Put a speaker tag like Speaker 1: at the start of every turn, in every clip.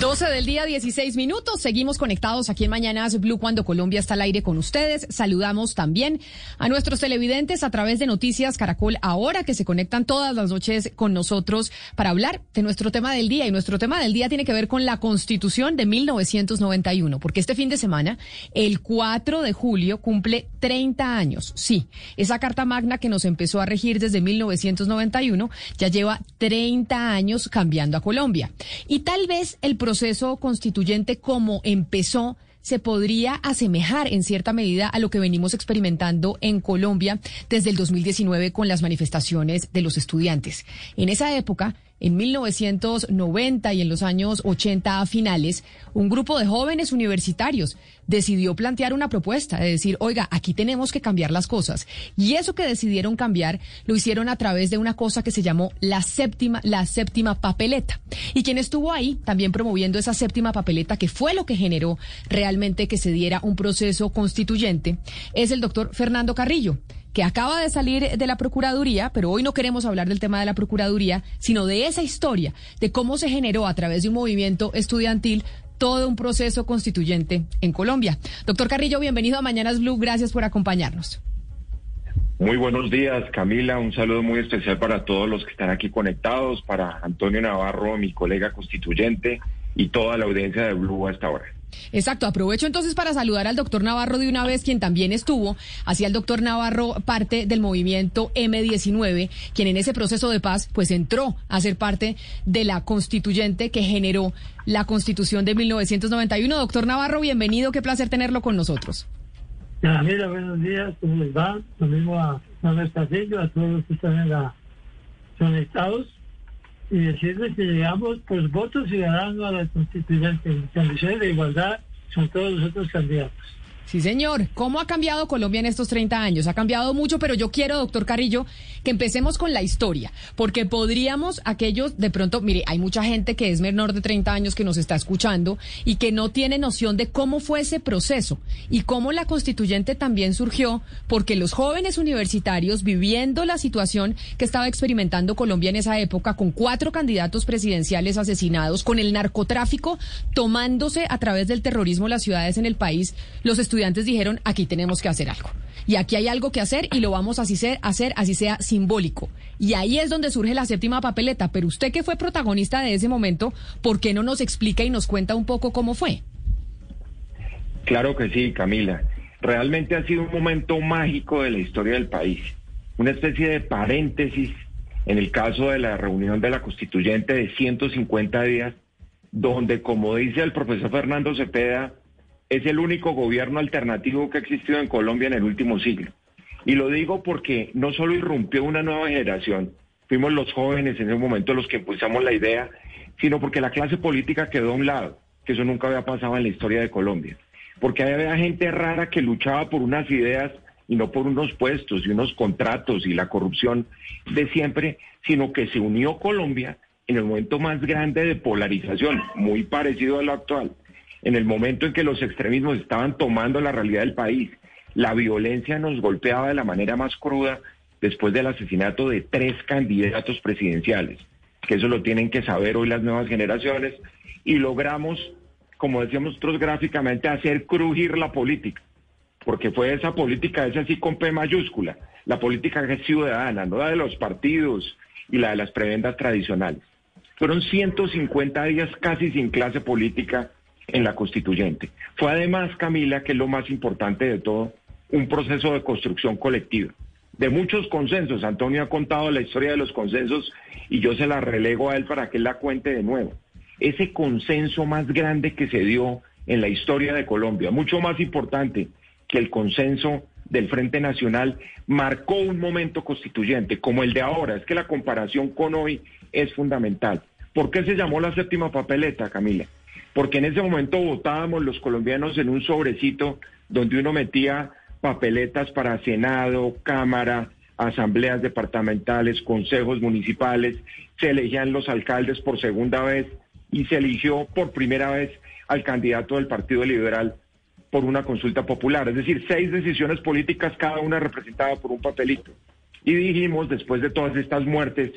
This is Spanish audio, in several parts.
Speaker 1: 12 del día, 16 minutos. Seguimos conectados aquí en Mañanas Blue cuando Colombia está al aire con ustedes. Saludamos también a nuestros televidentes a través de Noticias Caracol ahora que se conectan todas las noches con nosotros para hablar de nuestro tema del día. Y nuestro tema del día tiene que ver con la Constitución de 1991, porque este fin de semana, el 4 de julio, cumple 30 años. Sí, esa Carta Magna que nos empezó a regir desde 1991 ya lleva 30 años cambiando a Colombia. Y tal vez el proceso constituyente como empezó se podría asemejar en cierta medida a lo que venimos experimentando en Colombia desde el 2019 con las manifestaciones de los estudiantes. En esa época, en 1990 y en los años 80 a finales, un grupo de jóvenes universitarios decidió plantear una propuesta de decir, oiga, aquí tenemos que cambiar las cosas. Y eso que decidieron cambiar lo hicieron a través de una cosa que se llamó la séptima, la séptima papeleta. Y quien estuvo ahí también promoviendo esa séptima papeleta, que fue lo que generó realmente que se diera un proceso constituyente, es el doctor Fernando Carrillo que acaba de salir de la Procuraduría, pero hoy no queremos hablar del tema de la Procuraduría, sino de esa historia, de cómo se generó a través de un movimiento estudiantil todo un proceso constituyente en Colombia. Doctor Carrillo, bienvenido a Mañanas Blue, gracias por acompañarnos.
Speaker 2: Muy buenos días, Camila. Un saludo muy especial para todos los que están aquí conectados, para Antonio Navarro, mi colega constituyente, y toda la audiencia de Blue hasta ahora.
Speaker 1: Exacto, aprovecho entonces para saludar al doctor Navarro de una vez, quien también estuvo, hacía el doctor Navarro parte del movimiento M19, quien en ese proceso de paz pues entró a ser parte de la constituyente que generó la constitución de 1991. Doctor Navarro, bienvenido, qué placer tenerlo con nosotros.
Speaker 3: mira, buenos días, ¿cómo les va? Lo mismo a Manuel Castillo, a todos los que están en la y decirles que llegamos por votos ciudadanos a la constituyente, en condiciones de igualdad son todos los otros candidatos.
Speaker 1: Sí, señor. ¿Cómo ha cambiado Colombia en estos 30 años? Ha cambiado mucho, pero yo quiero, doctor Carrillo, que empecemos con la historia, porque podríamos aquellos, de pronto, mire, hay mucha gente que es menor de 30 años que nos está escuchando y que no tiene noción de cómo fue ese proceso y cómo la constituyente también surgió, porque los jóvenes universitarios, viviendo la situación que estaba experimentando Colombia en esa época, con cuatro candidatos presidenciales asesinados, con el narcotráfico tomándose a través del terrorismo las ciudades en el país, los estudiantes estudiantes dijeron, aquí tenemos que hacer algo. Y aquí hay algo que hacer y lo vamos a hacer, hacer así sea simbólico. Y ahí es donde surge la séptima papeleta. Pero usted que fue protagonista de ese momento, ¿por qué no nos explica y nos cuenta un poco cómo fue?
Speaker 2: Claro que sí, Camila. Realmente ha sido un momento mágico de la historia del país. Una especie de paréntesis en el caso de la reunión de la constituyente de 150 días, donde, como dice el profesor Fernando Cepeda, es el único gobierno alternativo que ha existido en Colombia en el último siglo. Y lo digo porque no solo irrumpió una nueva generación, fuimos los jóvenes en ese momento los que impulsamos la idea, sino porque la clase política quedó a un lado, que eso nunca había pasado en la historia de Colombia. Porque había gente rara que luchaba por unas ideas y no por unos puestos y unos contratos y la corrupción de siempre, sino que se unió Colombia en el momento más grande de polarización, muy parecido a lo actual en el momento en que los extremismos estaban tomando la realidad del país. La violencia nos golpeaba de la manera más cruda después del asesinato de tres candidatos presidenciales, que eso lo tienen que saber hoy las nuevas generaciones, y logramos, como decíamos nosotros gráficamente, hacer crujir la política, porque fue esa política, esa sí con P mayúscula, la política que es ciudadana, no la de los partidos y la de las prebendas tradicionales. Fueron 150 días casi sin clase política en la constituyente. Fue además, Camila, que es lo más importante de todo, un proceso de construcción colectiva, de muchos consensos. Antonio ha contado la historia de los consensos y yo se la relego a él para que él la cuente de nuevo. Ese consenso más grande que se dio en la historia de Colombia, mucho más importante que el consenso del Frente Nacional, marcó un momento constituyente como el de ahora. Es que la comparación con hoy es fundamental. ¿Por qué se llamó la séptima papeleta, Camila? Porque en ese momento votábamos los colombianos en un sobrecito donde uno metía papeletas para Senado, Cámara, asambleas departamentales, consejos municipales, se elegían los alcaldes por segunda vez y se eligió por primera vez al candidato del Partido Liberal por una consulta popular, es decir, seis decisiones políticas, cada una representada por un papelito. Y dijimos, después de todas estas muertes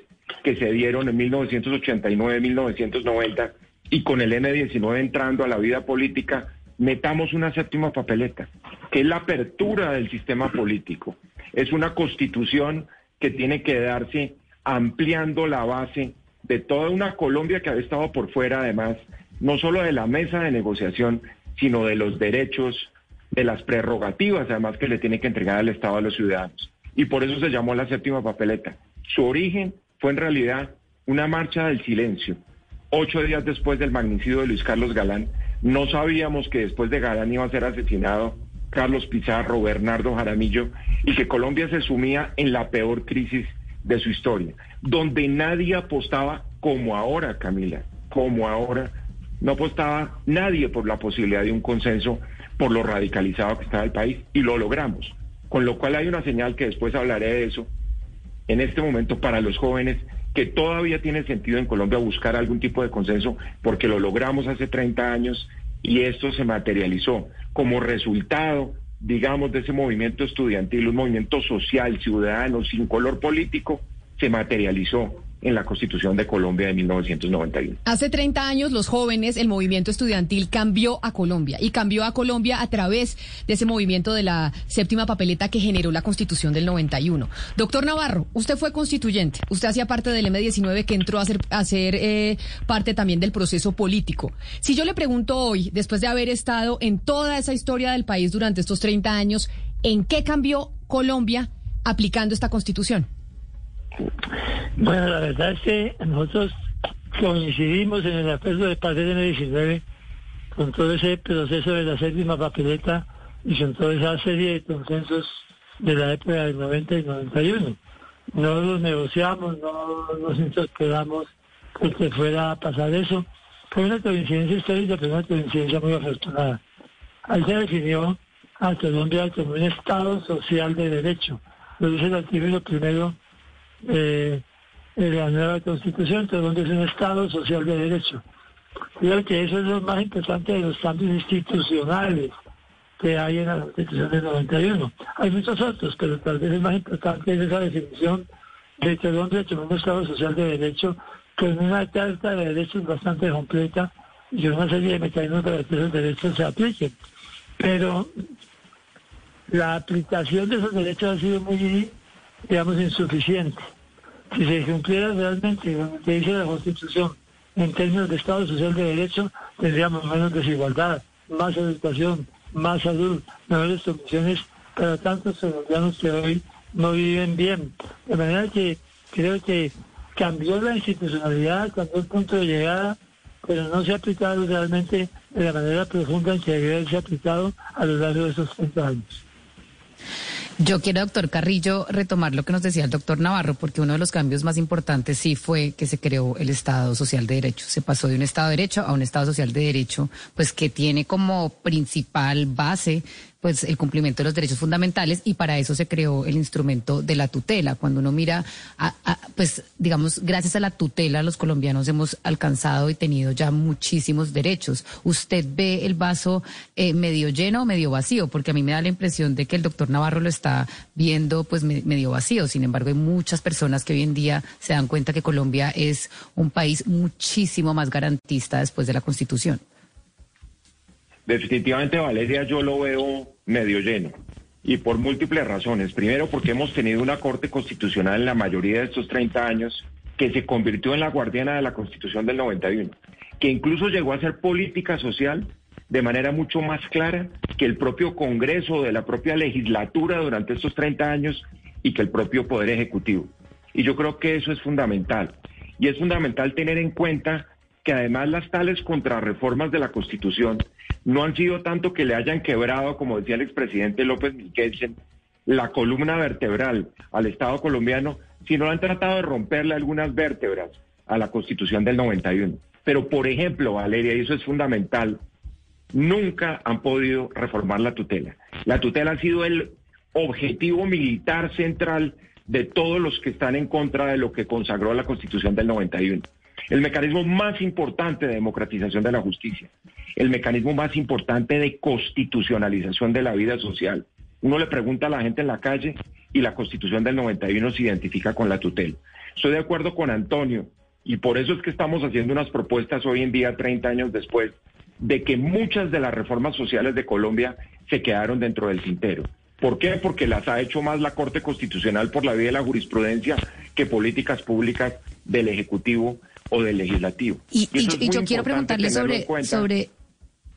Speaker 2: que se dieron en 1989, 1990, y con el M19 entrando a la vida política, metamos una séptima papeleta, que es la apertura del sistema político. Es una constitución que tiene que darse ampliando la base de toda una Colombia que había estado por fuera, además, no solo de la mesa de negociación, sino de los derechos, de las prerrogativas, además, que le tiene que entregar al Estado a los ciudadanos. Y por eso se llamó la séptima papeleta. Su origen fue en realidad una marcha del silencio. Ocho días después del magnicidio de Luis Carlos Galán, no sabíamos que después de Galán iba a ser asesinado Carlos Pizarro, Bernardo Jaramillo, y que Colombia se sumía en la peor crisis de su historia, donde nadie apostaba como ahora, Camila, como ahora no apostaba nadie por la posibilidad de un consenso por lo radicalizado que estaba el país y lo logramos. Con lo cual hay una señal que después hablaré de eso en este momento para los jóvenes que todavía tiene sentido en Colombia buscar algún tipo de consenso porque lo logramos hace 30 años y esto se materializó como resultado, digamos, de ese movimiento estudiantil, un movimiento social, ciudadano, sin color político, se materializó en la Constitución de Colombia de 1991.
Speaker 1: Hace 30 años los jóvenes, el movimiento estudiantil cambió a Colombia y cambió a Colombia a través de ese movimiento de la séptima papeleta que generó la Constitución del 91. Doctor Navarro, usted fue constituyente, usted hacía parte del M19 que entró a ser, a ser eh, parte también del proceso político. Si yo le pregunto hoy, después de haber estado en toda esa historia del país durante estos 30 años, ¿en qué cambió Colombia aplicando esta Constitución?
Speaker 3: Bueno, la verdad es que nosotros coincidimos en el acuerdo de paz del M19 con todo ese proceso de la séptima papeleta y con toda esa serie de consensos de la época del 90 y 91. No los negociamos, no nos interpelamos que fuera a pasar eso. Fue una coincidencia histórica, pero una coincidencia muy afortunada. Ahí se definió a Colombia como un Estado social de derecho. Lo dice el artículo primero eh, la nueva constitución, donde es un Estado social de derecho. Creo que eso es lo más importante de los cambios institucionales que hay en la constitución del 91. Hay muchos otros, pero tal vez el más importante es esa definición de que Colombia como un Estado social de derecho con una carta de derechos bastante completa y una serie de mecanismos para que esos derechos se apliquen. Pero la aplicación de esos derechos ha sido muy, digamos, insuficiente si se cumpliera realmente lo que dice la Constitución en términos de Estado Social de Derecho, tendríamos menos desigualdad, más educación, más salud, mejores condiciones para tantos colombianos que hoy no viven bien. De manera que creo que cambió la institucionalidad, cambió el punto de llegada, pero no se ha aplicado realmente de la manera profunda en que debería haberse aplicado a lo largo de esos 30 años.
Speaker 1: Yo quiero, doctor Carrillo, retomar lo que nos decía el doctor Navarro, porque uno de los cambios más importantes sí fue que se creó el Estado Social de Derecho. Se pasó de un Estado de Derecho a un Estado Social de Derecho, pues que tiene como principal base pues el cumplimiento de los derechos fundamentales y para eso se creó el instrumento de la tutela. Cuando uno mira, pues digamos, gracias a la tutela los colombianos hemos alcanzado y tenido ya muchísimos derechos. ¿Usted ve el vaso eh, medio lleno o medio vacío? Porque a mí me da la impresión de que el doctor Navarro lo está viendo pues medio vacío. Sin embargo, hay muchas personas que hoy en día se dan cuenta que Colombia es un país muchísimo más garantista después de la Constitución.
Speaker 2: Definitivamente, Valeria, yo lo veo medio lleno. Y por múltiples razones. Primero, porque hemos tenido una Corte Constitucional en la mayoría de estos 30 años que se convirtió en la guardiana de la Constitución del 91, que incluso llegó a ser política social de manera mucho más clara que el propio Congreso, de la propia legislatura durante estos 30 años y que el propio Poder Ejecutivo. Y yo creo que eso es fundamental. Y es fundamental tener en cuenta que además las tales contrarreformas de la Constitución no han sido tanto que le hayan quebrado, como decía el expresidente López Miguel, la columna vertebral al Estado colombiano, sino han tratado de romperle algunas vértebras a la Constitución del 91. Pero, por ejemplo, Valeria, y eso es fundamental, nunca han podido reformar la tutela. La tutela ha sido el objetivo militar central de todos los que están en contra de lo que consagró la Constitución del 91. El mecanismo más importante de democratización de la justicia, el mecanismo más importante de constitucionalización de la vida social. Uno le pregunta a la gente en la calle y la Constitución del 91 se identifica con la tutela. Estoy de acuerdo con Antonio y por eso es que estamos haciendo unas propuestas hoy en día, 30 años después, de que muchas de las reformas sociales de Colombia se quedaron dentro del tintero. ¿Por qué? Porque las ha hecho más la Corte Constitucional por la vía de la jurisprudencia que políticas públicas del Ejecutivo o del Legislativo.
Speaker 1: Y, yo quiero preguntarle sobre, sobre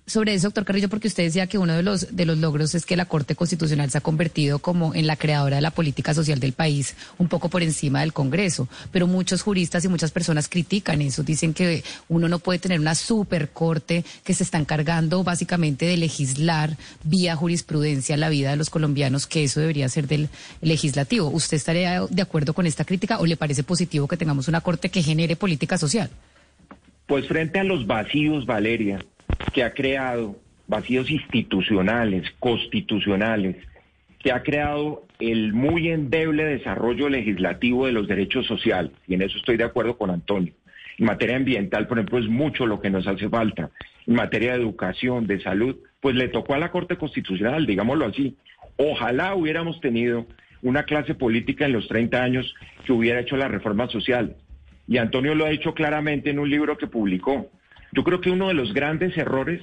Speaker 1: sobre eso, doctor Carrillo, porque usted decía que uno de los, de los logros es que la Corte Constitucional se ha convertido como en la creadora de la política social del país, un poco por encima del Congreso. Pero muchos juristas y muchas personas critican eso, dicen que uno no puede tener una supercorte que se está encargando básicamente de legislar vía jurisprudencia la vida de los colombianos, que eso debería ser del legislativo. ¿Usted estaría de acuerdo con esta crítica o le parece positivo que tengamos una Corte que genere política social?
Speaker 2: Pues frente a los vacíos, Valeria, que ha creado vacíos institucionales, constitucionales, que ha creado el muy endeble desarrollo legislativo de los derechos sociales, y en eso estoy de acuerdo con Antonio. En materia ambiental, por ejemplo, es mucho lo que nos hace falta. En materia de educación, de salud, pues le tocó a la Corte Constitucional, digámoslo así. Ojalá hubiéramos tenido una clase política en los 30 años que hubiera hecho la reforma social. Y Antonio lo ha dicho claramente en un libro que publicó. Yo creo que uno de los grandes errores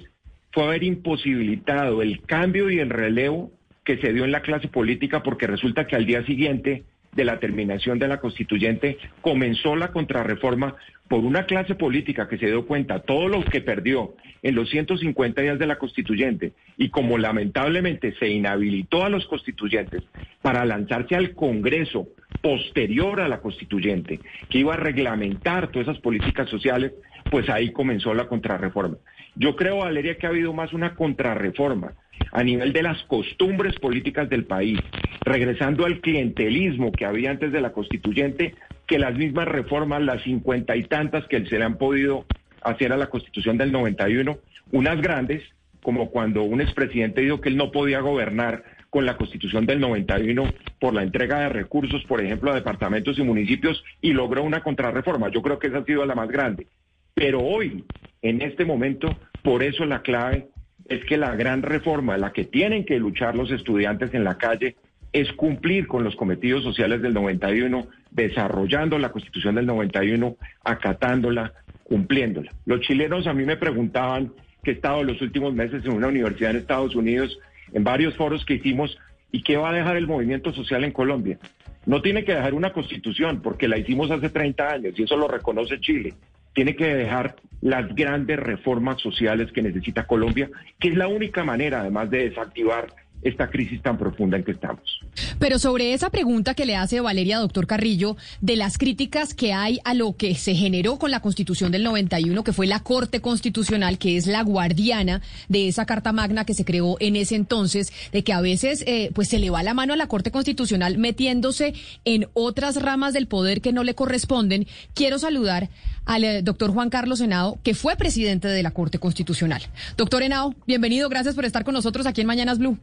Speaker 2: fue haber imposibilitado el cambio y el relevo que se dio en la clase política porque resulta que al día siguiente de la terminación de la constituyente comenzó la contrarreforma por una clase política que se dio cuenta todo lo que perdió en los 150 días de la constituyente y como lamentablemente se inhabilitó a los constituyentes para lanzarse al Congreso posterior a la constituyente que iba a reglamentar todas esas políticas sociales, pues ahí comenzó la contrarreforma. Yo creo, Valeria, que ha habido más una contrarreforma a nivel de las costumbres políticas del país, regresando al clientelismo que había antes de la constituyente, que las mismas reformas, las cincuenta y tantas que se le han podido hacer a la constitución del 91, unas grandes, como cuando un expresidente dijo que él no podía gobernar con la constitución del 91 por la entrega de recursos, por ejemplo, a departamentos y municipios y logró una contrarreforma. Yo creo que esa ha sido la más grande. Pero hoy, en este momento, por eso la clave es que la gran reforma, la que tienen que luchar los estudiantes en la calle, es cumplir con los cometidos sociales del 91, desarrollando la constitución del 91, acatándola, cumpliéndola. Los chilenos a mí me preguntaban que he estado los últimos meses en una universidad en Estados Unidos, en varios foros que hicimos, ¿y qué va a dejar el movimiento social en Colombia? No tiene que dejar una constitución, porque la hicimos hace 30 años y eso lo reconoce Chile tiene que dejar las grandes reformas sociales que necesita Colombia, que es la única manera, además de desactivar esta crisis tan profunda en que estamos.
Speaker 1: Pero sobre esa pregunta que le hace Valeria, doctor Carrillo, de las críticas que hay a lo que se generó con la Constitución del 91, que fue la Corte Constitucional, que es la guardiana de esa Carta Magna que se creó en ese entonces, de que a veces eh, pues se le va la mano a la Corte Constitucional metiéndose en otras ramas del poder que no le corresponden. Quiero saludar al eh, doctor Juan Carlos Henao, que fue presidente de la Corte Constitucional. Doctor Henao, bienvenido, gracias por estar con nosotros aquí en Mañanas Blue.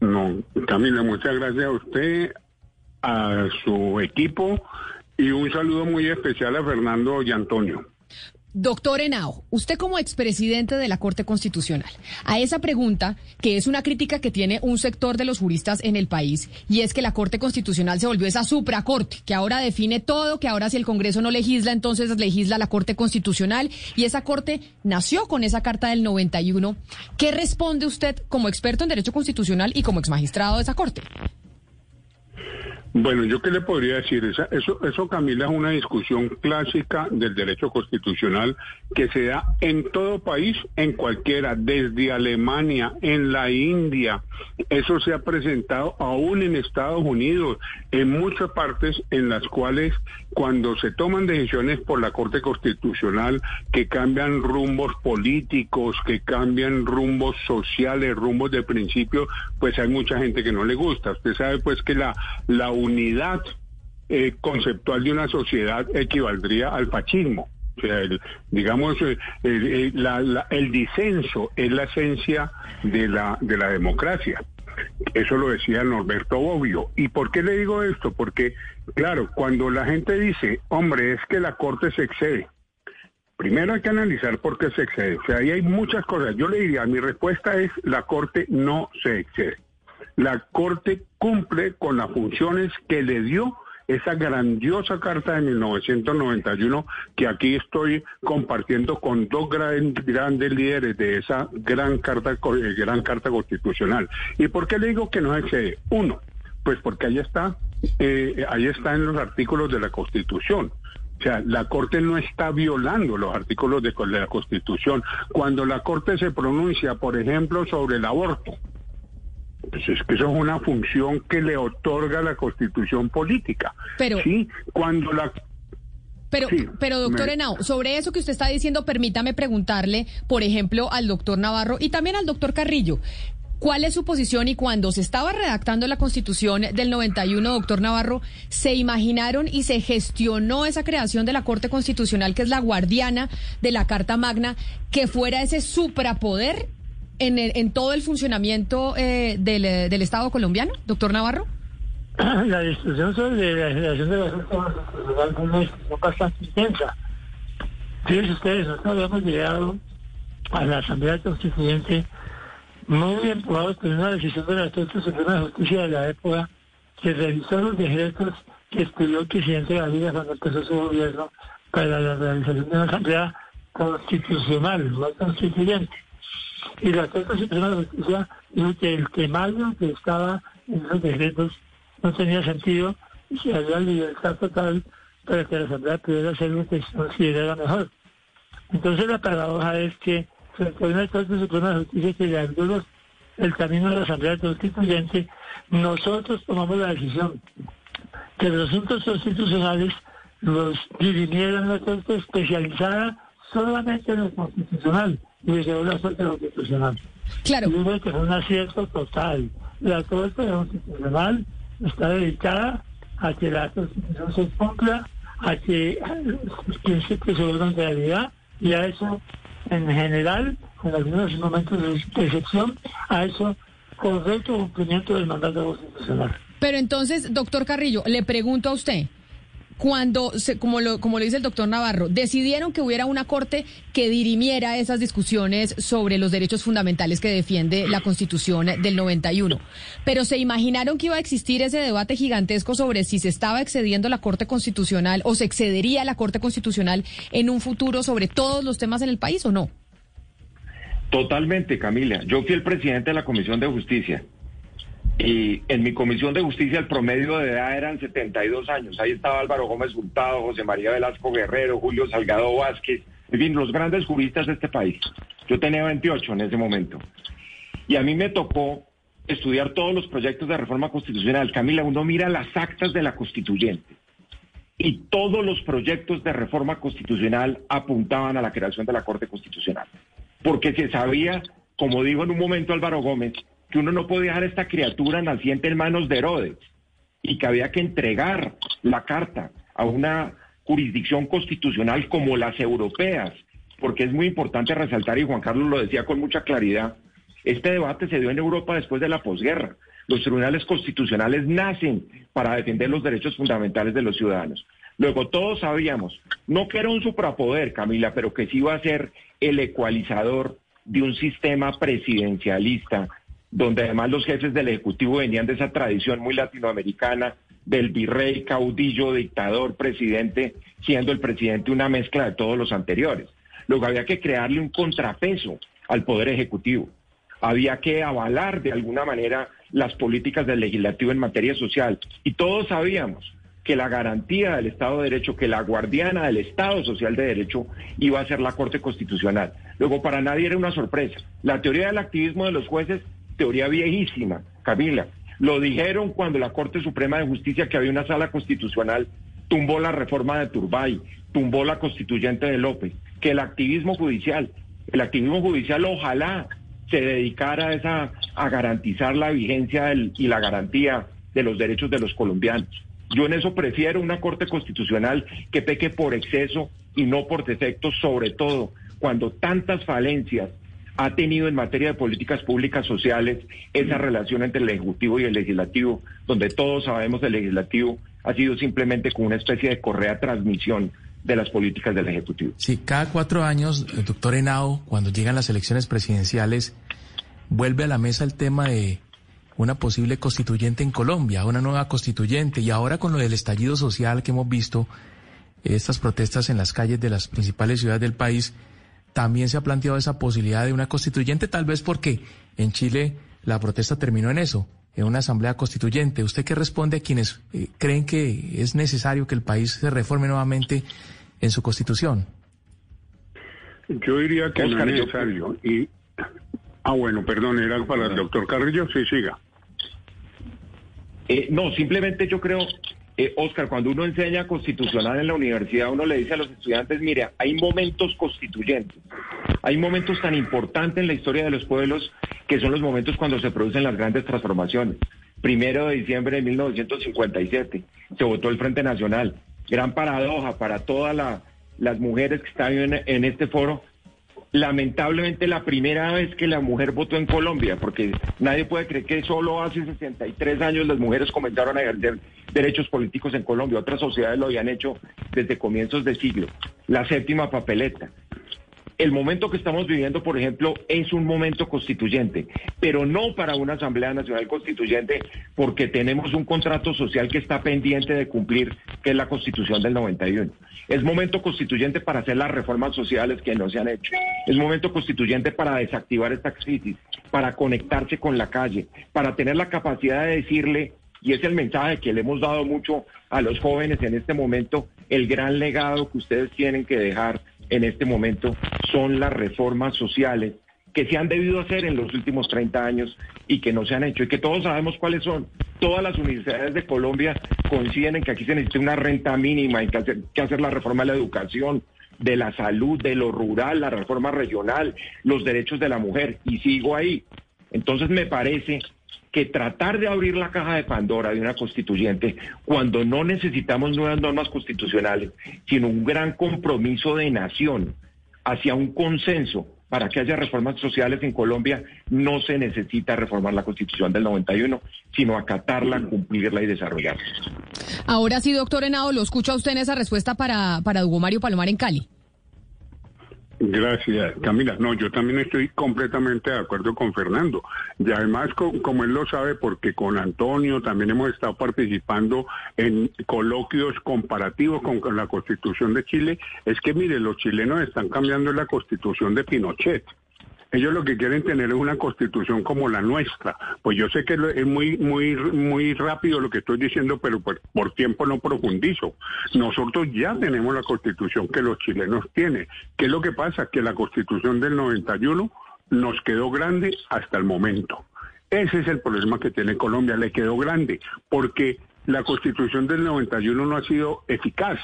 Speaker 4: No, Camila, muchas gracias a usted, a su equipo y un saludo muy especial a Fernando y Antonio.
Speaker 1: Doctor Henao, usted como expresidente de la Corte Constitucional, a esa pregunta, que es una crítica que tiene un sector de los juristas en el país, y es que la Corte Constitucional se volvió esa supracorte, que ahora define todo, que ahora si el Congreso no legisla, entonces legisla la Corte Constitucional, y esa Corte nació con esa Carta del 91. ¿Qué responde usted como experto en Derecho Constitucional y como exmagistrado de esa Corte?
Speaker 4: Bueno, yo qué le podría decir, eso, eso Camila es una discusión clásica del derecho constitucional que se da en todo país, en cualquiera, desde Alemania, en la India, eso se ha presentado aún en Estados Unidos, en muchas partes en las cuales cuando se toman decisiones por la Corte Constitucional que cambian rumbos políticos, que cambian rumbos sociales, rumbos de principio, pues hay mucha gente que no le gusta. Usted sabe pues que la, la unidad eh, conceptual de una sociedad equivaldría al fascismo. O sea, digamos, eh, el, disenso es la esencia de la, de la democracia. Eso lo decía Norberto Bobbio. ¿Y por qué le digo esto? Porque, claro, cuando la gente dice, hombre, es que la Corte se excede, primero hay que analizar por qué se excede. O sea, ahí hay muchas cosas. Yo le diría, mi respuesta es, la Corte no se excede. La Corte cumple con las funciones que le dio esa grandiosa carta de 1991 que aquí estoy compartiendo con dos grandes líderes de esa gran carta, eh, gran carta constitucional. ¿Y por qué le digo que no excede? Uno, pues porque ahí está, eh, ahí está en los artículos de la Constitución. O sea, la Corte no está violando los artículos de la Constitución. Cuando la Corte se pronuncia, por ejemplo, sobre el aborto, pues es que eso es una función que le otorga la constitución política.
Speaker 1: Pero,
Speaker 4: sí, cuando la
Speaker 1: pero, pero doctor Henao, sobre eso que usted está diciendo, permítame preguntarle, por ejemplo, al doctor Navarro y también al doctor Carrillo. ¿Cuál es su posición y cuando se estaba redactando la constitución del 91, doctor Navarro, se imaginaron y se gestionó esa creación de la Corte Constitucional, que es la guardiana de la Carta Magna, que fuera ese suprapoder en, en todo el funcionamiento eh, del, eh, Estado colombiano, doctor Navarro?
Speaker 3: La discusión sobre la generación de la Constitucional fue una bastante intensa. Fíjense ustedes, nosotros habíamos llegado a la Asamblea Constituyente muy bien probados por una decisión de la Corte Suprema de Justicia de la época que revisó los decretos que estudió el presidente Gaviria cuando empezó su gobierno para la realización de una asamblea constitucional, no constituyente y la Corte Suprema de Justicia dijo que el temario que estaba en esos decretos no tenía sentido y que había libertad total para que la Asamblea pudiera hacer lo que se considerara mejor. Entonces la paradoja es que frente a una Corte Suprema de Justicia que le abrió el camino de la Asamblea Constituyente, nosotros tomamos la decisión que los asuntos constitucionales los dirimieran la Corte especializada solamente en lo constitucional desde la Corte Constitucional.
Speaker 1: Claro.
Speaker 3: Digo que fue un acierto total. La Corte Constitucional está dedicada a que la Constitución se cumpla, a que los principios se vuelvan realidad y a eso, en general, en algunos momentos de excepción, a eso correcto cumplimiento del mandato constitucional.
Speaker 1: Pero entonces, doctor Carrillo, le pregunto a usted, cuando, se, como, lo, como lo dice el doctor Navarro, decidieron que hubiera una corte que dirimiera esas discusiones sobre los derechos fundamentales que defiende la Constitución del 91. Pero se imaginaron que iba a existir ese debate gigantesco sobre si se estaba excediendo la Corte Constitucional o se excedería la Corte Constitucional en un futuro sobre todos los temas en el país o no.
Speaker 2: Totalmente, Camila. Yo fui el presidente de la Comisión de Justicia. Y en mi comisión de justicia el promedio de edad eran 72 años. Ahí estaba Álvaro Gómez Hurtado, José María Velasco Guerrero, Julio Salgado Vázquez, en fin, los grandes juristas de este país. Yo tenía 28 en ese momento. Y a mí me tocó estudiar todos los proyectos de reforma constitucional. Camila, uno mira las actas de la constituyente y todos los proyectos de reforma constitucional apuntaban a la creación de la Corte Constitucional. Porque se sabía, como dijo en un momento Álvaro Gómez, que uno no podía dejar esta criatura naciente en manos de Herodes y que había que entregar la carta a una jurisdicción constitucional como las europeas, porque es muy importante resaltar, y Juan Carlos lo decía con mucha claridad, este debate se dio en Europa después de la posguerra. Los tribunales constitucionales nacen para defender los derechos fundamentales de los ciudadanos. Luego todos sabíamos, no que era un suprapoder, Camila, pero que sí iba a ser el ecualizador de un sistema presidencialista donde además los jefes del Ejecutivo venían de esa tradición muy latinoamericana, del virrey, caudillo, dictador, presidente, siendo el presidente una mezcla de todos los anteriores. Luego había que crearle un contrapeso al Poder Ejecutivo. Había que avalar de alguna manera las políticas del legislativo en materia social. Y todos sabíamos que la garantía del Estado de Derecho, que la guardiana del Estado Social de Derecho iba a ser la Corte Constitucional. Luego, para nadie era una sorpresa. La teoría del activismo de los jueces teoría viejísima, Camila. Lo dijeron cuando la Corte Suprema de Justicia, que había una sala constitucional, tumbó la reforma de Turbay, tumbó la constituyente de López, que el activismo judicial, el activismo judicial ojalá se dedicara a, esa, a garantizar la vigencia y la garantía de los derechos de los colombianos. Yo en eso prefiero una Corte Constitucional que peque por exceso y no por defectos, sobre todo cuando tantas falencias ha tenido en materia de políticas públicas sociales esa relación entre el Ejecutivo y el Legislativo, donde todos sabemos el Legislativo ha sido simplemente como una especie de correa transmisión de las políticas del Ejecutivo.
Speaker 5: Sí, cada cuatro años, el doctor Henao, cuando llegan las elecciones presidenciales, vuelve a la mesa el tema de una posible constituyente en Colombia, una nueva constituyente, y ahora con lo del estallido social que hemos visto, estas protestas en las calles de las principales ciudades del país, también se ha planteado esa posibilidad de una constituyente, tal vez porque en Chile la protesta terminó en eso, en una asamblea constituyente. ¿Usted qué responde a quienes eh, creen que es necesario que el país se reforme nuevamente en su constitución?
Speaker 4: Yo diría que no es necesario. Y, ah, bueno, perdón, era para el doctor Carrillo. Sí, siga.
Speaker 2: Eh, no, simplemente yo creo eh, Oscar, cuando uno enseña constitucional en la universidad, uno le dice a los estudiantes, mire, hay momentos constituyentes, hay momentos tan importantes en la historia de los pueblos que son los momentos cuando se producen las grandes transformaciones. Primero de diciembre de 1957 se votó el Frente Nacional. Gran paradoja para todas las mujeres que están en este foro, lamentablemente la primera vez que la mujer votó en Colombia, porque nadie puede creer que solo hace 63 años las mujeres comenzaron a ejercer derechos políticos en Colombia. Otras sociedades lo habían hecho desde comienzos de siglo. La séptima papeleta. El momento que estamos viviendo, por ejemplo, es un momento constituyente, pero no para una Asamblea Nacional Constituyente, porque tenemos un contrato social que está pendiente de cumplir, que es la Constitución del 91. Es momento constituyente para hacer las reformas sociales que no se han hecho. Es momento constituyente para desactivar esta crisis, para conectarse con la calle, para tener la capacidad de decirle y es el mensaje que le hemos dado mucho a los jóvenes en este momento, el gran legado que ustedes tienen que dejar en este momento son las reformas sociales que se han debido hacer en los últimos 30 años y que no se han hecho y que todos sabemos cuáles son. Todas las universidades de Colombia coinciden en que aquí se necesita una renta mínima, hay que hacer, que hacer la reforma de la educación, de la salud, de lo rural, la reforma regional, los derechos de la mujer y sigo ahí. Entonces me parece que tratar de abrir la caja de Pandora de una constituyente cuando no necesitamos nuevas normas constitucionales, sino un gran compromiso de nación hacia un consenso para que haya reformas sociales en Colombia, no se necesita reformar la Constitución del 91, sino acatarla, cumplirla y desarrollarla.
Speaker 1: Ahora sí, doctor Henao, lo escucha usted en esa respuesta para, para Hugo Mario Palomar en Cali.
Speaker 4: Gracias, Camila. No, yo también estoy completamente de acuerdo con Fernando. Y además, como él lo sabe, porque con Antonio también hemos estado participando en coloquios comparativos con, la Constitución de Chile, es que, mire, los chilenos están cambiando la Constitución de Pinochet. Ellos lo que quieren tener es una constitución como la nuestra. Pues yo sé que es muy, muy, muy rápido lo que estoy diciendo, pero por, por tiempo no profundizo. Nosotros ya tenemos la constitución que los chilenos tienen. ¿Qué es lo que pasa? Que la constitución del 91 nos quedó grande hasta el momento. Ese es el problema que tiene Colombia, le quedó grande, porque la constitución del 91 no ha sido eficaz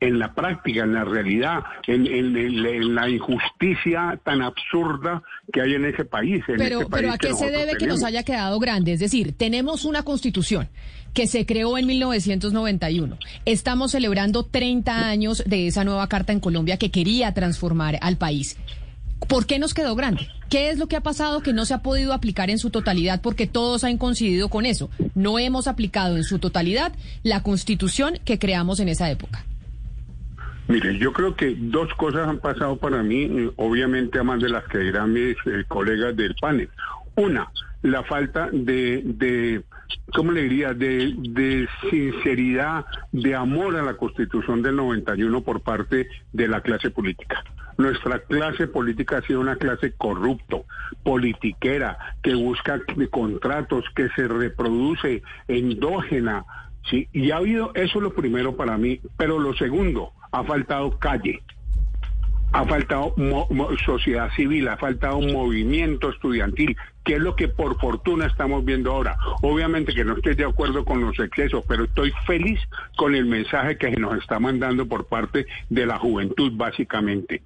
Speaker 4: en la práctica, en la realidad, en, la injusticia tan absurda que hay en ese país.
Speaker 1: pero,
Speaker 4: este
Speaker 1: pero ¿a qué se debe que nos haya quedado grande? Es decir, tenemos una constitución que se creó en 1991. Estamos celebrando 30 años de esa nueva carta en Colombia que quería transformar al país. ¿Por qué nos quedó grande? ¿Qué es lo que ha pasado que no se ha podido aplicar en su totalidad? Porque todos han coincidido con eso. No hemos aplicado en su totalidad la constitución que creamos en esa época.
Speaker 4: Mire, yo creo que dos cosas han pasado para mí, eh, obviamente a más de las que dirán mis eh, colegas del panel. Una, la falta de, de ¿cómo le diría?, de, de, sinceridad, de amor a la Constitución del 91 por parte de la clase política. Nuestra clase política ha sido una clase corrupto, politiquera, que busca contratos, que se reproduce endógena. Sí, y ha habido, eso es lo primero para mí, pero lo segundo, ha faltado calle, ha faltado sociedad civil, ha faltado movimiento estudiantil, que es lo que por fortuna estamos viendo ahora. Obviamente que no estoy de acuerdo con los excesos, pero estoy feliz con el mensaje que nos está mandando por parte de la juventud, básicamente.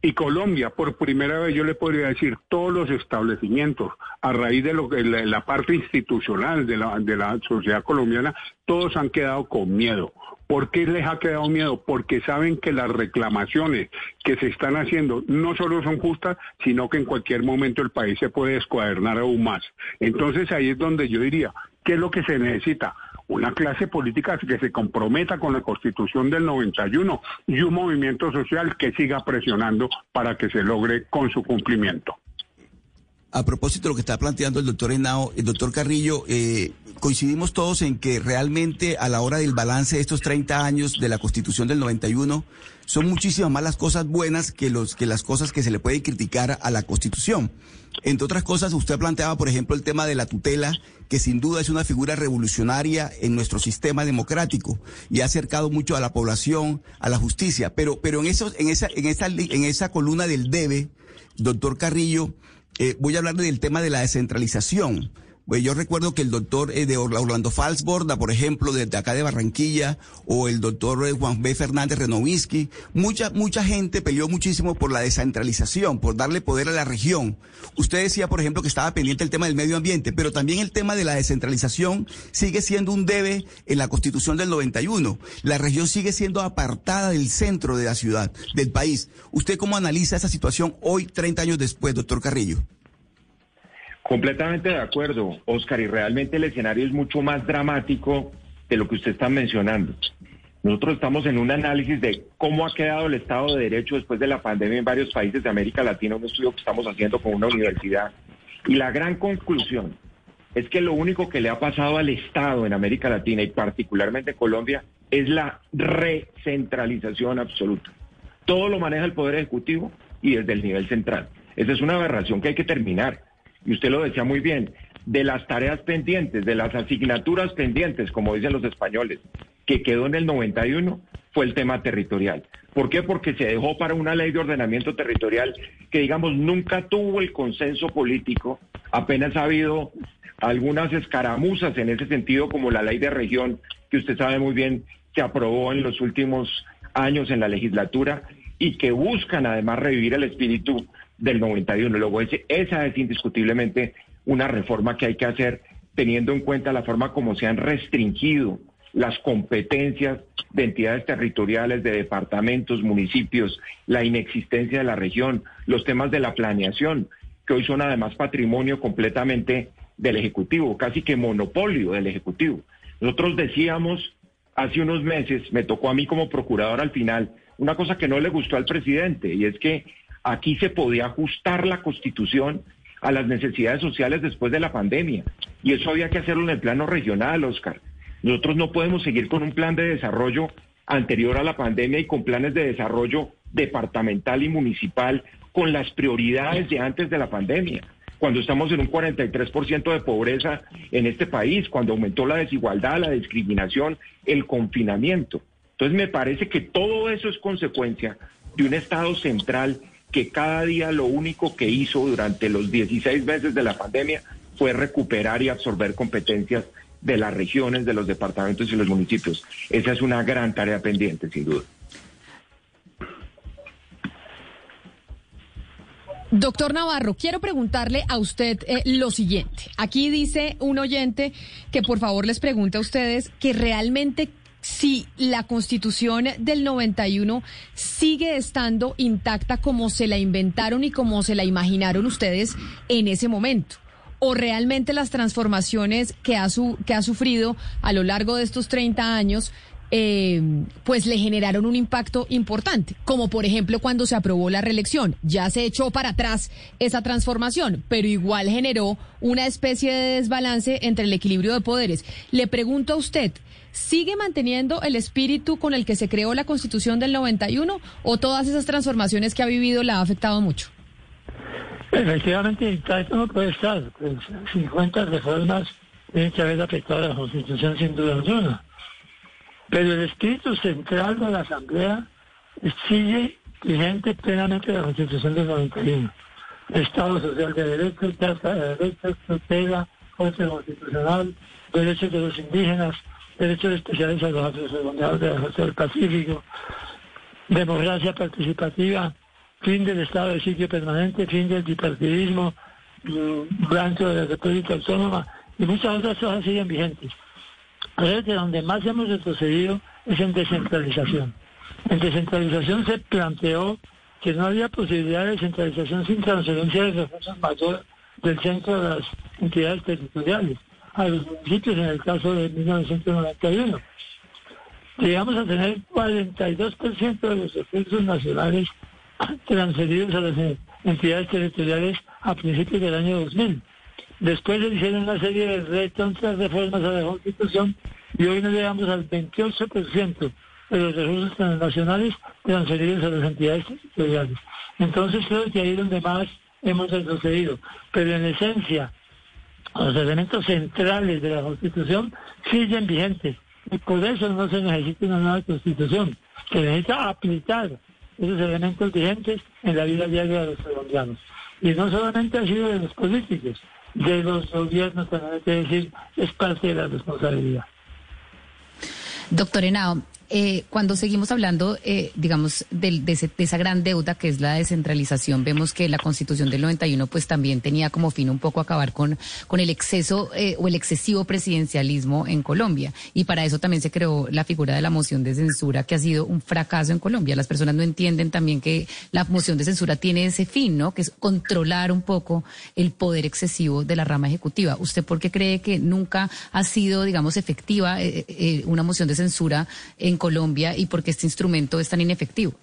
Speaker 4: Y Colombia, por primera vez yo le podría decir, todos los establecimientos, a raíz de lo que la, parte institucional de la sociedad colombiana, todos han quedado con miedo. ¿Por qué les ha quedado miedo? Porque saben que las reclamaciones que se están haciendo no solo son justas, sino que en cualquier momento el país se puede descuadernar aún más. Entonces ahí es donde yo diría, ¿qué es lo que se necesita? una clase política que se comprometa con la constitución del 91 y un movimiento social que siga presionando para que se logre con su cumplimiento.
Speaker 6: A propósito de lo que está planteando el doctor Henao, el doctor Carrillo, eh, coincidimos todos en que realmente a la hora del balance de estos 30 años de la Constitución del 91 son muchísimas más las cosas buenas que, los, que las cosas que se le puede criticar a la Constitución. Entre otras cosas, usted planteaba, por ejemplo, el tema de la tutela, que sin duda es una figura revolucionaria en nuestro sistema democrático y ha acercado mucho a la población, a la justicia. Pero, pero en, eso, en, esa, en, esa, en esa columna del debe, doctor Carrillo, eh, voy a hablar del tema de la descentralización. Pues yo recuerdo que el doctor eh, de Orlando Falsborda, por ejemplo, desde acá de Barranquilla, o el doctor eh, Juan B. Fernández Renovisky, mucha, mucha gente peleó muchísimo por la descentralización, por darle poder a la región. Usted decía, por ejemplo, que estaba pendiente el tema del medio ambiente, pero también el tema de la descentralización sigue siendo un debe en la Constitución del 91. La región sigue siendo apartada del centro de la ciudad, del país. ¿Usted cómo analiza esa situación hoy, 30 años después, doctor Carrillo?
Speaker 2: Completamente de acuerdo, Oscar, y realmente el escenario es mucho más dramático de lo que usted está mencionando. Nosotros estamos en un análisis de cómo ha quedado el Estado de Derecho después de la pandemia en varios países de América Latina, un estudio que estamos haciendo con una universidad. Y la gran conclusión es que lo único que le ha pasado al Estado en América Latina y particularmente Colombia es la recentralización absoluta. Todo lo maneja el Poder Ejecutivo y desde el nivel central. Esa es una aberración que hay que terminar y usted lo decía muy bien, de las tareas pendientes, de las asignaturas pendientes, como dicen los españoles, que quedó en el 91, fue el tema territorial. ¿Por qué? Porque se dejó para una ley de ordenamiento territorial que, digamos, nunca tuvo el consenso político, apenas ha habido algunas escaramuzas en ese sentido, como la ley de región, que usted sabe muy bien que aprobó en los últimos años en la legislatura y que buscan además revivir el espíritu del 91. Luego, esa es indiscutiblemente una reforma que hay que hacer teniendo en cuenta la forma como se han restringido las competencias de entidades territoriales, de departamentos, municipios, la inexistencia de la región, los temas de la planeación, que hoy son además patrimonio completamente del Ejecutivo, casi que monopolio del Ejecutivo. Nosotros decíamos hace unos meses, me tocó a mí como procurador al final, una cosa que no le gustó al presidente, y es que Aquí se podía ajustar la constitución a las necesidades sociales después de la pandemia. Y eso había que hacerlo en el plano regional, Oscar. Nosotros no podemos seguir con un plan de desarrollo anterior a la pandemia y con planes de desarrollo departamental y municipal con las prioridades de antes de la pandemia. Cuando estamos en un 43% de pobreza en este país, cuando aumentó la desigualdad, la discriminación, el confinamiento. Entonces me parece que todo eso es consecuencia de un Estado central que cada día lo único que hizo durante los 16 meses de la pandemia fue recuperar y absorber competencias de las regiones, de los departamentos y los municipios. Esa es una gran tarea pendiente, sin duda.
Speaker 1: Doctor Navarro, quiero preguntarle a usted eh, lo siguiente. Aquí dice un oyente que por favor les pregunte a ustedes que realmente si la constitución del 91 sigue estando intacta como se la inventaron y como se la imaginaron ustedes en ese momento. O realmente las transformaciones que ha, su, que ha sufrido a lo largo de estos 30 años eh, pues le generaron un impacto importante, como por ejemplo cuando se aprobó la reelección. Ya se echó para atrás esa transformación, pero igual generó una especie de desbalance entre el equilibrio de poderes. Le pregunto a usted, ¿sigue manteniendo el espíritu con el que se creó la Constitución del 91 o todas esas transformaciones que ha vivido la ha afectado mucho?
Speaker 3: Efectivamente, esto no puede estar. Pues, 50 reformas tienen que haber afectado a la Constitución sin duda alguna. Pero el espíritu central de la Asamblea sigue vigente plenamente la Constitución del 91. Estado social de derecho, casa de derechos, tutela, constitucional, derechos de los indígenas, derechos especiales a los afrodescendientes de la del Pacífico, democracia participativa, fin del estado de sitio permanente, fin del bipartidismo, mm, blanco de la República Autónoma y muchas otras cosas siguen vigentes. Pero que donde más hemos retrocedido es en descentralización. En descentralización se planteó que no había posibilidad de descentralización sin transferencia de recursos mayores del centro de las entidades territoriales a los municipios en el caso de 1991. Llegamos a tener 42% de los recursos nacionales transferidos a las entidades territoriales a principios del año 2000. Después se hicieron una serie de retontas reformas a la Constitución y hoy nos llegamos al 28% de los recursos nacionales transferidos a las entidades territoriales. Entonces creo que ahí es donde más hemos retrocedido. Pero en esencia, los elementos centrales de la Constitución siguen vigentes. Y por eso no se necesita una nueva Constitución. Se necesita aplicar esos elementos vigentes en la vida diaria de los colombianos. Y no solamente ha sido de los políticos, de los gobiernos también hay que decir, es parte de la responsabilidad.
Speaker 1: Doctor Henao, eh, cuando seguimos hablando, eh, digamos, de, esa gran deuda que es la descentralización, vemos que la Constitución del 91 pues también tenía como fin un poco acabar con, el exceso eh, o el excesivo presidencialismo en Colombia. Y para eso también se creó la figura de la moción de censura, que ha sido un fracaso en Colombia. Las personas no entienden también que la moción de censura tiene ese fin, ¿no? Que es controlar un poco el poder excesivo de la rama ejecutiva. ¿Usted por qué cree que nunca ha sido, digamos, efectiva una moción de censura en Colombia y por qué este instrumento es tan inefectivo?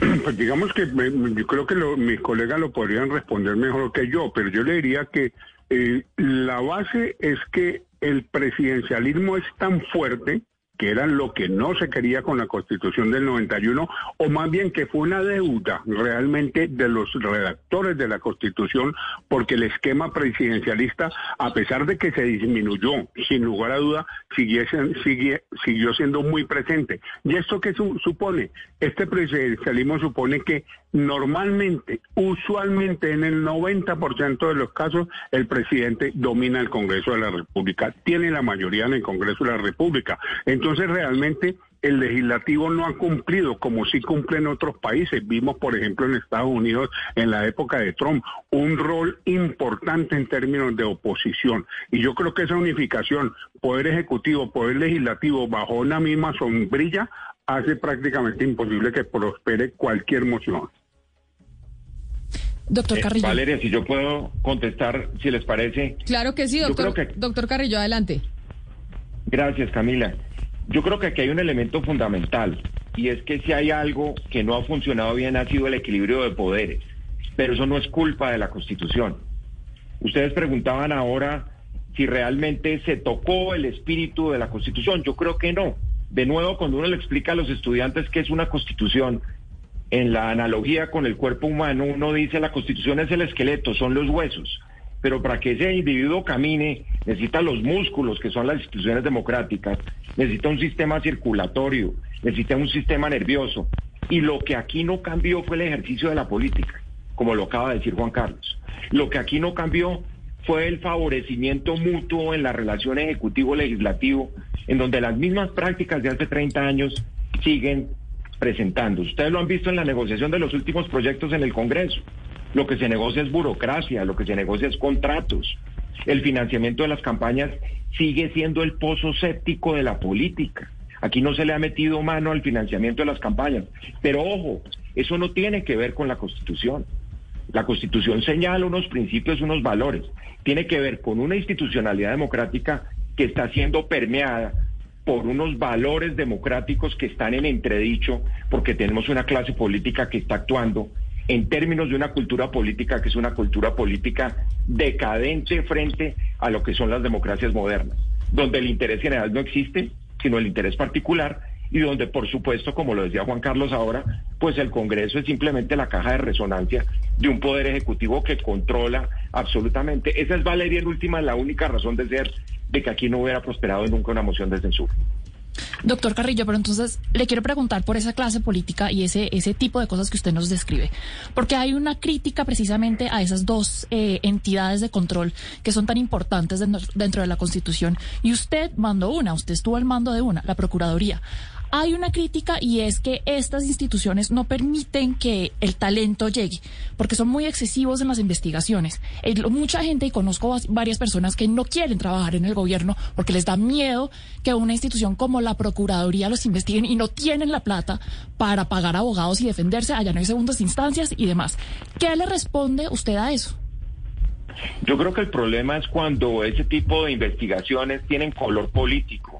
Speaker 4: Pues digamos que yo creo que mis colegas lo podrían responder mejor que yo, pero yo le diría que eh, la base es que el presidencialismo es tan fuerte que era lo que no se quería con la constitución del 91, o más bien que fue una deuda realmente de los redactores de la constitución, porque el esquema presidencialista, a pesar de que se disminuyó, sin lugar a duda, siguió siendo muy presente. ¿Y esto qué supone? Este presidencialismo supone que normalmente, usualmente en el 90% de los casos, el presidente domina el Congreso de la República, tiene la mayoría en el Congreso de la República. Entonces, realmente el legislativo no ha cumplido como sí cumple en otros países. Vimos, por ejemplo, en Estados Unidos, en la época de Trump, un rol importante en términos de oposición. Y yo creo que esa unificación, poder ejecutivo, poder legislativo, bajo una misma sombrilla, hace prácticamente imposible que prospere cualquier moción.
Speaker 1: Doctor eh, Carrillo.
Speaker 2: Valeria, si yo puedo contestar, si les parece.
Speaker 1: Claro que sí, doctor, doctor Carrillo, adelante.
Speaker 2: Gracias, Camila. Yo creo que aquí hay un elemento fundamental y es que si hay algo que no ha funcionado bien ha sido el equilibrio de poderes, pero eso no es culpa de la Constitución. Ustedes preguntaban ahora si realmente se tocó el espíritu de la Constitución. Yo creo que no. De nuevo, cuando uno le explica a los estudiantes qué es una Constitución, en la analogía con el cuerpo humano, uno dice la constitución es el esqueleto, son los huesos, pero para que ese individuo camine necesita los músculos, que son las instituciones democráticas, necesita un sistema circulatorio, necesita un sistema nervioso. Y lo que aquí no cambió fue el ejercicio de la política, como lo acaba de decir Juan Carlos. Lo que aquí no cambió fue el favorecimiento mutuo en la relación ejecutivo-legislativo, en donde las mismas prácticas de hace 30 años siguen presentando. Ustedes lo han visto en la negociación de los últimos proyectos en el Congreso. Lo que se negocia es burocracia, lo que se negocia es contratos. El financiamiento de las campañas sigue siendo el pozo séptico de la política. Aquí no se le ha metido mano al financiamiento de las campañas. Pero ojo, eso no tiene que ver con la Constitución. La Constitución señala unos principios, unos valores. Tiene que ver con una institucionalidad democrática que está siendo permeada por unos valores democráticos que están en entredicho, porque tenemos una clase política que está actuando en términos de una cultura política que es una cultura política decadente frente a lo que son las democracias modernas, donde el interés general no existe, sino el interés particular, y donde, por supuesto, como lo decía Juan Carlos ahora, pues el Congreso es simplemente la caja de resonancia de un poder ejecutivo que controla absolutamente. Esa es Valeria en última, la única razón de ser de que aquí no hubiera prosperado nunca una moción de censura.
Speaker 1: Doctor Carrillo, pero entonces le quiero preguntar por esa clase política y ese, ese tipo de cosas que usted nos describe, porque hay una crítica precisamente a esas dos eh, entidades de control que son tan importantes dentro, dentro de la Constitución y usted mandó una, usted estuvo al mando de una, la Procuraduría.
Speaker 7: Hay una crítica y es que estas instituciones no permiten que el talento llegue, porque son muy excesivos en las investigaciones. Eh, mucha gente, y conozco varias personas que no quieren trabajar en el gobierno porque les da miedo que una institución como la Procuraduría los investiguen y no tienen la plata para pagar abogados y defenderse, allá no hay segundas instancias y demás. ¿Qué le responde usted a eso?
Speaker 2: Yo creo que el problema es cuando ese tipo de investigaciones tienen color político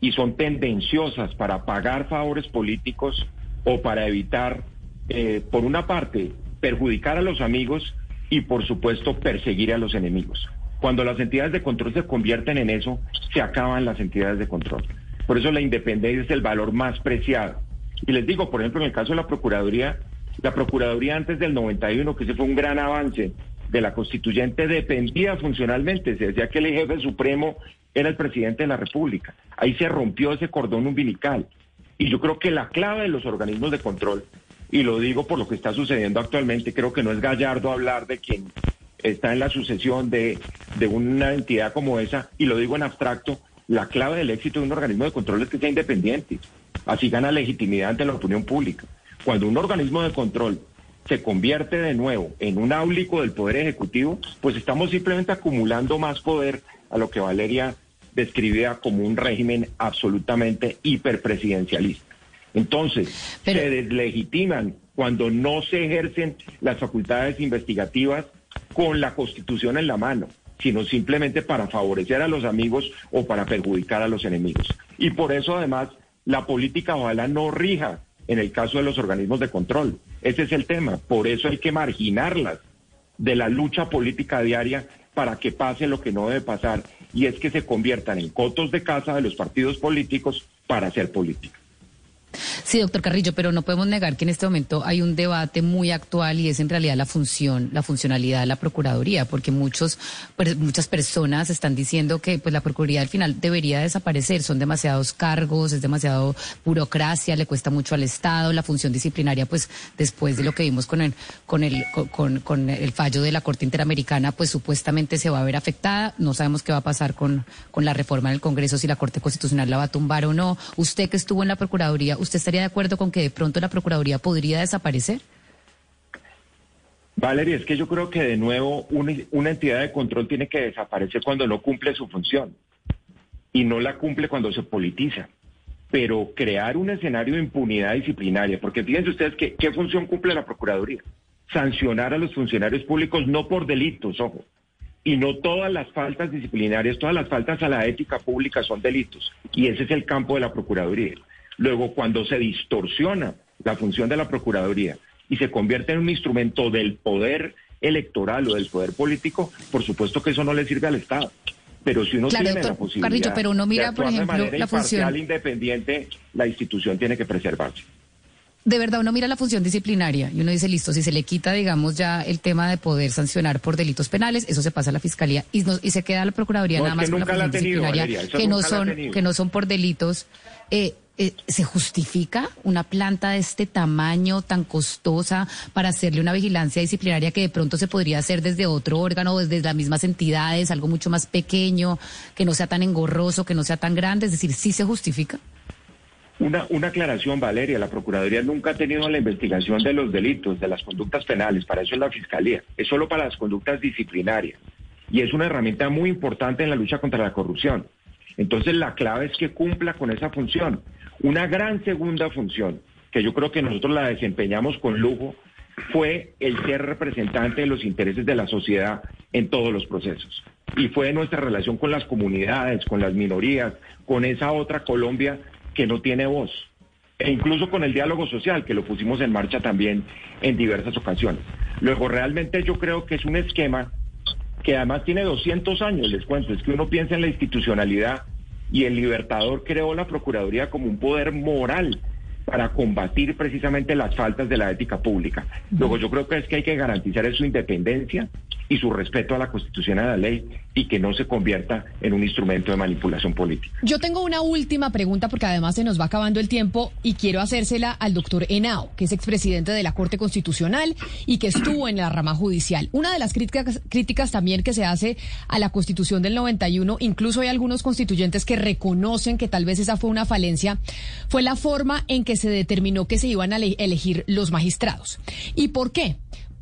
Speaker 2: y son tendenciosas para pagar favores políticos o para evitar, eh, por una parte, perjudicar a los amigos y, por supuesto, perseguir a los enemigos. Cuando las entidades de control se convierten en eso, se acaban las entidades de control. Por eso la independencia es el valor más preciado. Y les digo, por ejemplo, en el caso de la Procuraduría, la Procuraduría antes del 91, que ese fue un gran avance de la constituyente, dependía funcionalmente. Se decía que el jefe supremo era el presidente de la República. Ahí se rompió ese cordón umbilical. Y yo creo que la clave de los organismos de control, y lo digo por lo que está sucediendo actualmente, creo que no es gallardo hablar de quien está en la sucesión de, de una entidad como esa, y lo digo en abstracto, la clave del éxito de un organismo de control es que sea independiente. Así gana legitimidad ante la opinión pública. Cuando un organismo de control se convierte de nuevo en un áulico del Poder Ejecutivo, pues estamos simplemente acumulando más poder a lo que Valeria describía como un régimen absolutamente hiperpresidencialista. Entonces, se deslegitiman cuando no se ejercen las facultades investigativas con la Constitución en la mano, sino simplemente para favorecer a los amigos o para perjudicar a los enemigos. Y por eso, además, la política ojalá no rija en el caso de los organismos de control. Ese es el tema. Por eso hay que marginarlas de la lucha política diaria para que pase lo que no debe pasar y es que se conviertan en cotos de casa de los partidos políticos para hacer política.
Speaker 8: Sí, doctor Carrillo, pero no podemos negar que en este momento hay un debate muy actual y es en realidad la función, la funcionalidad de la Procuraduría, porque muchos, pues, muchas personas están diciendo que pues la Procuraduría al final debería desaparecer, son demasiados cargos, es demasiado burocracia, le cuesta mucho al Estado, la función disciplinaria, pues después de lo que vimos con el, con el, con, con el fallo de la Corte Interamericana, pues supuestamente se va a ver afectada. No sabemos qué va a pasar con, con la reforma en el Congreso, si la Corte Constitucional la va a tumbar o no. Usted que estuvo en la Procuraduría, ¿usted estaría de acuerdo con que de pronto la Procuraduría podría desaparecer?
Speaker 2: Valeria, es que yo creo que de nuevo una, entidad de control tiene que desaparecer cuando no cumple su función y no la cumple cuando se politiza. Pero crear un escenario de impunidad disciplinaria, porque fíjense ustedes que, qué función cumple la Procuraduría. Sancionar a los funcionarios públicos no por delitos, ojo, y no todas las faltas disciplinarias, todas las faltas a la ética pública son delitos. Y ese es el campo de la Procuraduría. Luego, cuando se distorsiona la función de la Procuraduría y se convierte en un instrumento del poder electoral o del poder político, por supuesto que eso no le sirve al Estado. Pero si uno tiene la posibilidad
Speaker 8: pero uno mira, por ejemplo, la función
Speaker 2: independiente, la institución tiene que preservarse
Speaker 8: de verdad uno mira la función disciplinaria y uno dice, listo, si se le quita, digamos, ya el tema de poder sancionar por delitos penales, eso se pasa a la fiscalía y, y se queda la procuraduría nada más con la función disciplinaria, que no son, que no son por delitos. Eh, eh, ¿Se justifica una planta de este tamaño tan costosa para hacerle una vigilancia disciplinaria que de pronto se podría hacer desde otro órgano, desde las mismas entidades, algo mucho más pequeño, que no sea tan engorroso, que no sea tan grande? Es decir, ¿sí se justifica?
Speaker 2: Una, una aclaración, Valeria. La Procuraduría nunca ha tenido la investigación de los delitos, de las conductas penales. Para eso es la Fiscalía. Es solo para las conductas disciplinarias. Y es una herramienta muy importante en la lucha contra la corrupción. Entonces, la clave es que cumpla con esa función. Una gran segunda función, que yo creo que nosotros la desempeñamos con lujo, fue el ser representante de los intereses de la sociedad en todos los procesos. Y fue nuestra relación con las comunidades, con las minorías, con esa otra Colombia que no tiene voz. E incluso con el diálogo social, que lo pusimos en marcha también en diversas ocasiones. Luego, realmente yo creo que es un esquema que además tiene 200 años, les cuento, es que uno piensa en la institucionalidad y el Libertador creó la Procuraduría como un poder moral para combatir precisamente las faltas de la ética pública. Luego yo creo que es que hay que garantizar su independencia y su respeto a la Constitución y a la ley y que no se convierta en un instrumento de manipulación política.
Speaker 1: Yo tengo una última pregunta porque además se nos va acabando el tiempo y quiero hacérsela al doctor Henao, que es expresidente de la Corte Constitucional y que estuvo en la rama judicial. Una de las críticas, críticas también que se hace a la Constitución del 91, incluso hay algunos constituyentes que reconocen que tal vez esa fue una falencia, fue la forma en que se determinó que se iban a elegir los magistrados. ¿Y por qué?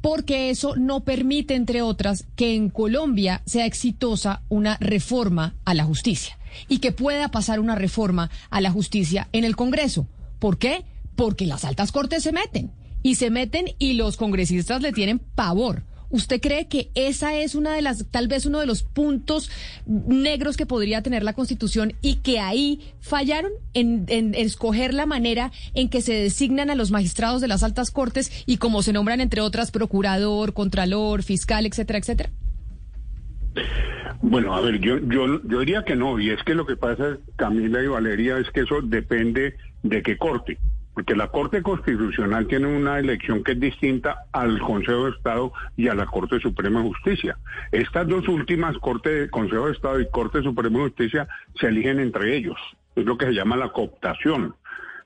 Speaker 1: Porque eso no permite, entre otras, que en Colombia sea exitosa una reforma a la justicia y que pueda pasar una reforma a la justicia en el Congreso. ¿Por qué? Porque las altas cortes se meten y se meten y los congresistas le tienen pavor. ¿Usted cree que esa es una de las, tal vez uno de los puntos negros que podría tener la Constitución y que ahí fallaron en, escoger la manera en que se designan a los magistrados de las altas cortes y cómo se nombran, entre otras, procurador, contralor, fiscal, etcétera, etcétera?
Speaker 4: Bueno, a ver, yo, yo, yo diría que no, y es que lo que pasa, Camila y Valeria, es que eso depende de qué corte porque la Corte Constitucional tiene una elección que es distinta al Consejo de Estado y a la Corte Suprema de Justicia. Estas dos últimas, Corte, Consejo de Estado y Corte Suprema de Justicia, se eligen entre ellos. Es lo que se llama la cooptación.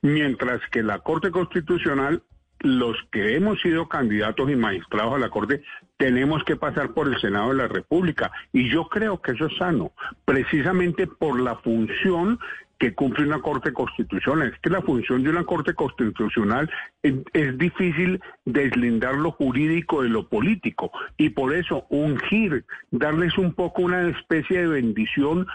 Speaker 4: Mientras que la Corte Constitucional, los que hemos sido candidatos y magistrados a la Corte, tenemos que pasar por el Senado de la República. Y yo creo que eso es sano, precisamente por la función que cumple una Corte Constitucional. Es que la función de una Corte Constitucional es, difícil deslindar lo jurídico de lo político y por eso ungir, darles un poco una especie de bendición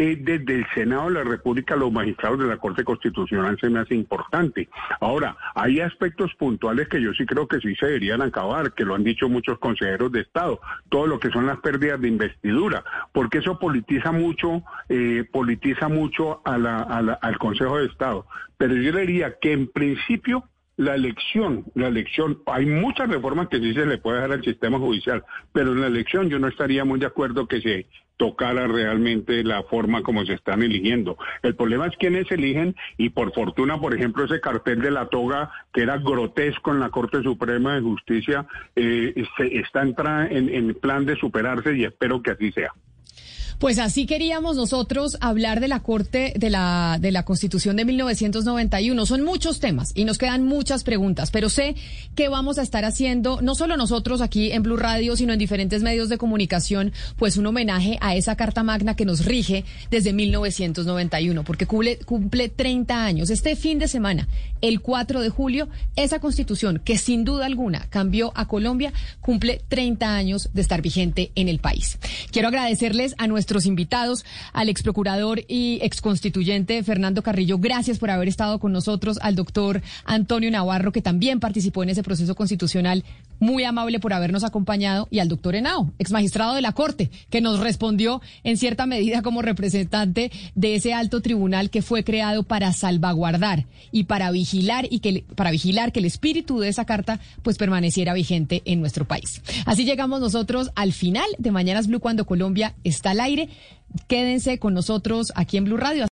Speaker 4: desde el Senado de la República los magistrados de la Corte Constitucional se me hace importante. Ahora, hay aspectos puntuales que yo sí creo que sí se deberían acabar, que lo han dicho muchos consejeros de Estado, todo lo que son las pérdidas de investidura, porque eso politiza mucho, eh, politiza mucho al Consejo de Estado. Pero yo diría que en principio la elección, la elección, hay muchas reformas que sí se le puede dar al sistema judicial, pero en la elección yo no estaría muy de acuerdo que se tocara realmente la forma como se están eligiendo. El problema es quiénes eligen y por fortuna, por ejemplo, ese cartel de la toga que era grotesco en la Corte Suprema de Justicia eh, está en, en plan de superarse y espero que así sea.
Speaker 1: Pues así queríamos nosotros hablar de la Corte de la, de la Constitución de 1991. Son muchos temas y nos quedan muchas preguntas, pero sé que vamos a estar haciendo, no solo nosotros aquí en Blue Radio, sino en diferentes medios de comunicación, pues un homenaje a esa Carta Magna que nos rige desde 1991, porque cumple, cumple 30 años. Este fin de semana, el 4 de julio, esa Constitución que sin duda alguna cambió a Colombia, cumple 30 años de estar vigente en el país. Quiero agradecerles a nuestro nuestros invitados, al ex procurador y ex constituyente Fernando Carrillo. Gracias por haber estado con nosotros, al doctor Antonio Navarro, que también participó en ese proceso constitucional. Muy amable por habernos acompañado, y al doctor Henao, ex magistrado de la Corte, que nos respondió en cierta medida como representante de ese alto tribunal que fue creado para salvaguardar y para vigilar y que para vigilar que el espíritu de esa carta pues permaneciera vigente en nuestro país. Así llegamos nosotros al final de Mañanas Blue cuando Colombia está al Quédense con nosotros aquí en Blue Radio.